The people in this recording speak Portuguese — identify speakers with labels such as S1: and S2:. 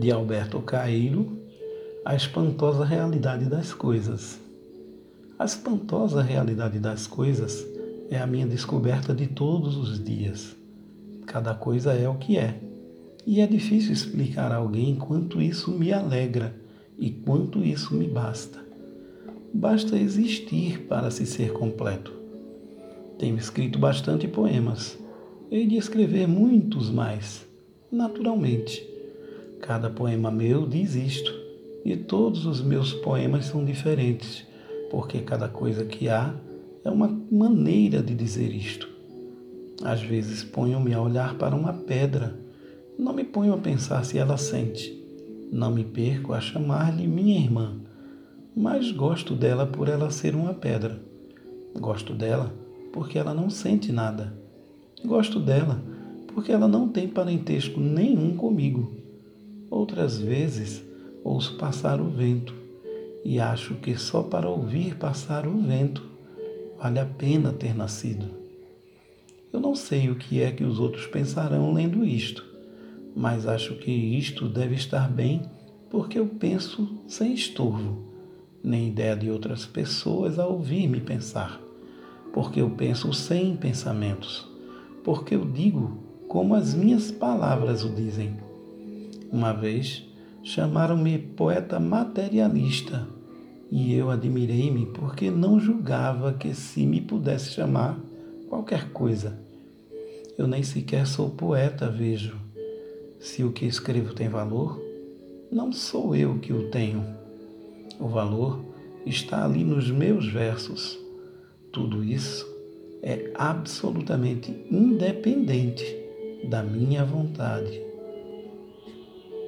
S1: de Alberto Caeiro, A Espantosa Realidade das Coisas. A espantosa realidade das coisas é a minha descoberta de todos os dias. Cada coisa é o que é. E é difícil explicar a alguém quanto isso me alegra e quanto isso me basta. Basta existir para se ser completo. Tenho escrito bastante poemas. Hei de escrever muitos mais, naturalmente. Cada poema meu diz isto, e todos os meus poemas são diferentes, porque cada coisa que há é uma maneira de dizer isto. Às vezes ponho-me a olhar para uma pedra, não me ponho a pensar se ela sente. Não me perco a chamar-lhe minha irmã, mas gosto dela por ela ser uma pedra. Gosto dela porque ela não sente nada. Gosto dela porque ela não tem parentesco nenhum comigo. Outras vezes ouço passar o vento e acho que só para ouvir passar o vento vale a pena ter nascido. Eu não sei o que é que os outros pensarão lendo isto, mas acho que isto deve estar bem porque eu penso sem estorvo, nem ideia de outras pessoas a ouvir-me pensar, porque eu penso sem pensamentos, porque eu digo como as minhas palavras o dizem. Uma vez chamaram-me poeta materialista e eu admirei-me porque não julgava que se me pudesse chamar qualquer coisa. Eu nem sequer sou poeta, vejo. Se o que escrevo tem valor, não sou eu que o tenho. O valor está ali nos meus versos. Tudo isso é absolutamente independente da minha vontade.